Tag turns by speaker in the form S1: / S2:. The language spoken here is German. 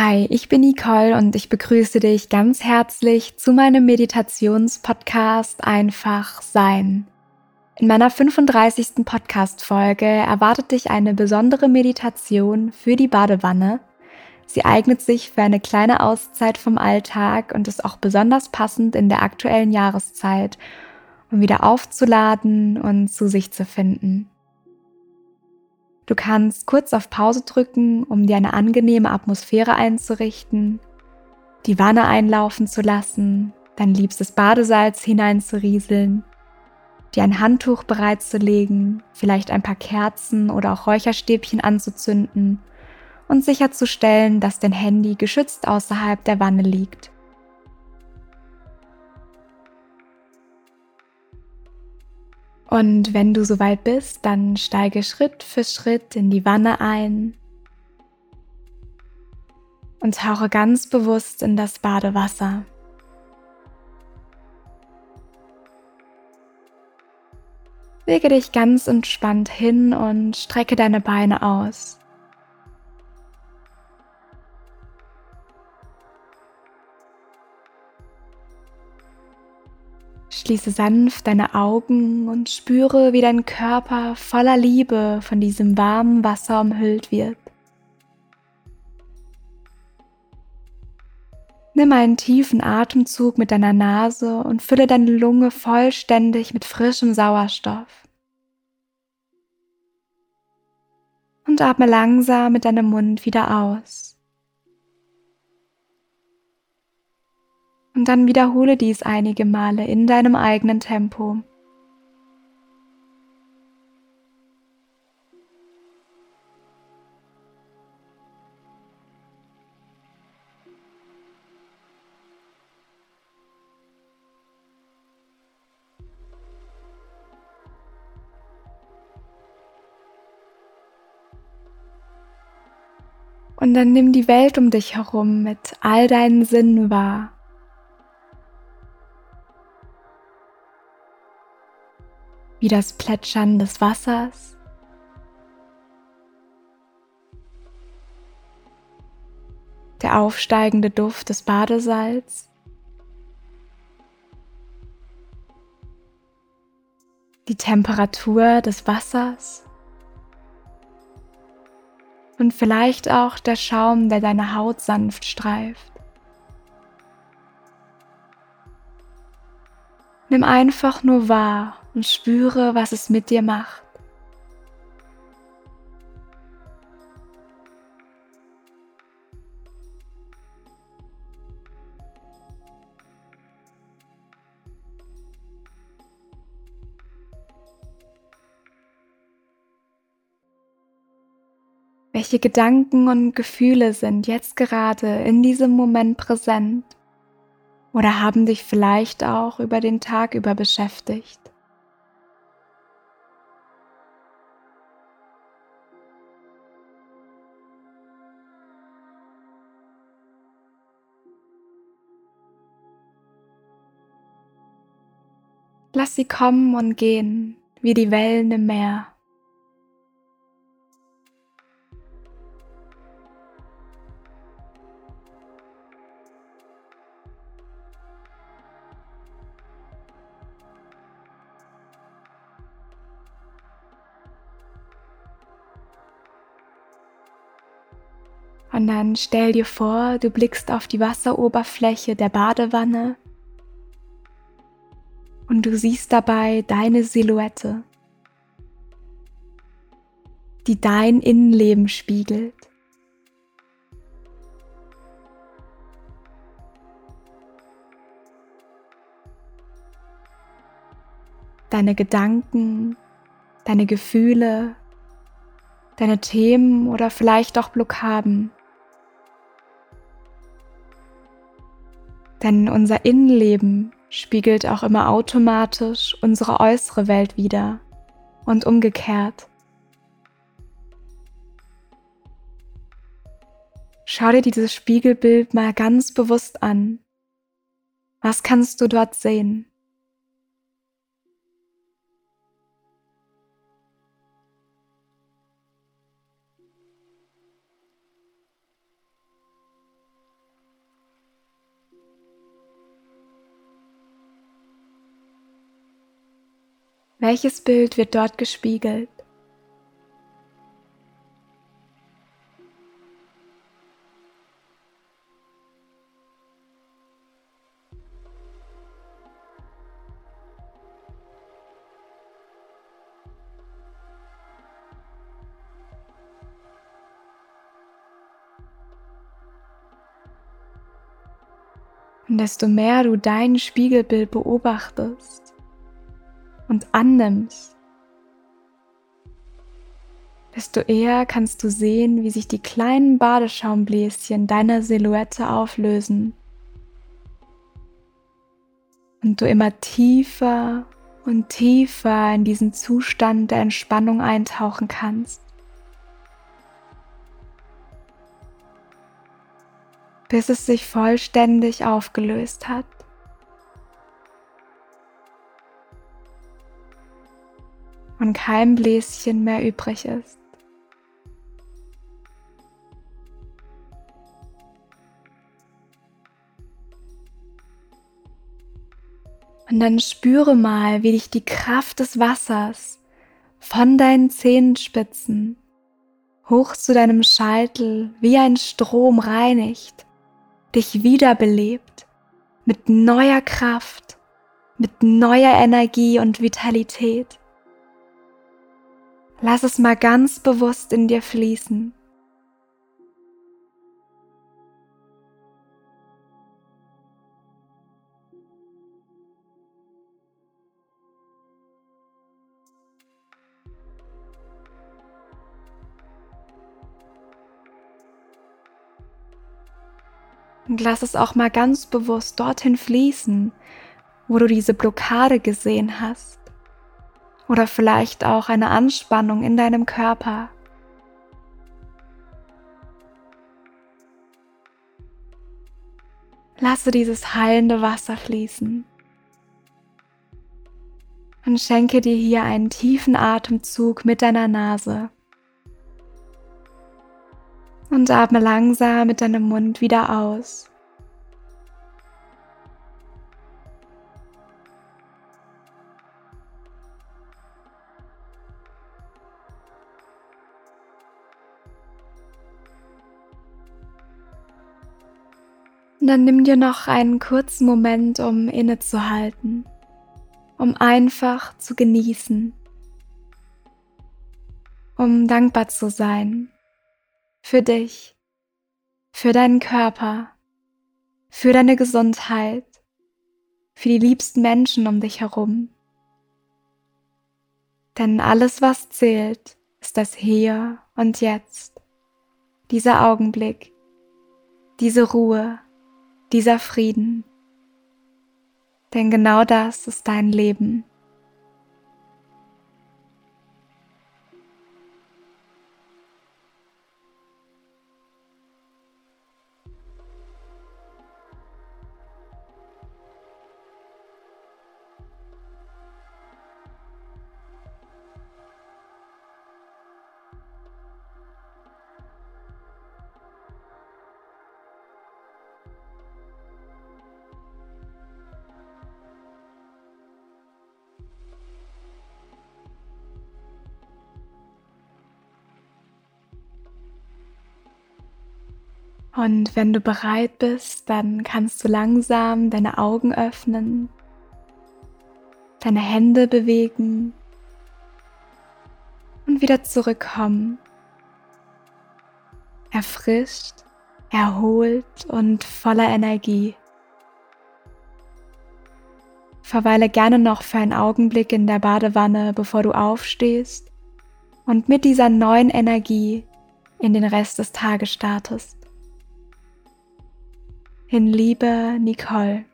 S1: Hi, ich bin Nicole und ich begrüße dich ganz herzlich zu meinem Meditationspodcast Einfach Sein. In meiner 35. Podcast-Folge erwartet dich eine besondere Meditation für die Badewanne. Sie eignet sich für eine kleine Auszeit vom Alltag und ist auch besonders passend in der aktuellen Jahreszeit, um wieder aufzuladen und zu sich zu finden. Du kannst kurz auf Pause drücken, um dir eine angenehme Atmosphäre einzurichten, die Wanne einlaufen zu lassen, dein liebstes Badesalz hineinzurieseln, dir ein Handtuch bereitzulegen, vielleicht ein paar Kerzen oder auch Räucherstäbchen anzuzünden und sicherzustellen, dass dein Handy geschützt außerhalb der Wanne liegt. Und wenn du soweit bist, dann steige Schritt für Schritt in die Wanne ein und tauche ganz bewusst in das Badewasser. Lege dich ganz entspannt hin und strecke deine Beine aus. Schließe sanft deine Augen und spüre, wie dein Körper voller Liebe von diesem warmen Wasser umhüllt wird. Nimm einen tiefen Atemzug mit deiner Nase und fülle deine Lunge vollständig mit frischem Sauerstoff. Und atme langsam mit deinem Mund wieder aus. Und dann wiederhole dies einige Male in deinem eigenen Tempo. Und dann nimm die Welt um dich herum mit all deinen Sinnen wahr. Wie das Plätschern des Wassers. Der aufsteigende Duft des Badesalz. Die Temperatur des Wassers. Und vielleicht auch der Schaum, der deine Haut sanft streift. Nimm einfach nur wahr, und spüre, was es mit dir macht. Welche Gedanken und Gefühle sind jetzt gerade in diesem Moment präsent oder haben dich vielleicht auch über den Tag über beschäftigt? Lass sie kommen und gehen wie die Wellen im Meer. Und dann stell dir vor, du blickst auf die Wasseroberfläche der Badewanne und du siehst dabei deine Silhouette, die dein Innenleben spiegelt. Deine Gedanken, deine Gefühle, deine Themen oder vielleicht auch Blockaden. Denn unser Innenleben spiegelt auch immer automatisch unsere äußere Welt wider und umgekehrt. Schau dir dieses Spiegelbild mal ganz bewusst an. Was kannst du dort sehen? Welches Bild wird dort gespiegelt? Und desto mehr du dein Spiegelbild beobachtest und annimmst, desto eher kannst du sehen, wie sich die kleinen Badeschaumbläschen deiner Silhouette auflösen und du immer tiefer und tiefer in diesen Zustand der Entspannung eintauchen kannst. bis es sich vollständig aufgelöst hat. Und kein Bläschen mehr übrig ist. Und dann spüre mal, wie dich die Kraft des Wassers von deinen Zehenspitzen hoch zu deinem Scheitel wie ein Strom reinigt dich wiederbelebt mit neuer Kraft, mit neuer Energie und Vitalität. Lass es mal ganz bewusst in dir fließen. Und lass es auch mal ganz bewusst dorthin fließen, wo du diese Blockade gesehen hast. Oder vielleicht auch eine Anspannung in deinem Körper. Lasse dieses heilende Wasser fließen. Und schenke dir hier einen tiefen Atemzug mit deiner Nase und atme langsam mit deinem Mund wieder aus. Dann nimm dir noch einen kurzen Moment, um innezuhalten, um einfach zu genießen, um dankbar zu sein für dich, für deinen Körper, für deine Gesundheit, für die liebsten Menschen um dich herum. Denn alles, was zählt, ist das Hier und Jetzt, dieser Augenblick, diese Ruhe, dieser Frieden. Denn genau das ist dein Leben. Und wenn du bereit bist, dann kannst du langsam deine Augen öffnen, deine Hände bewegen und wieder zurückkommen. Erfrischt, erholt und voller Energie. Verweile gerne noch für einen Augenblick in der Badewanne, bevor du aufstehst und mit dieser neuen Energie in den Rest des Tages startest. In Liebe, Nicole.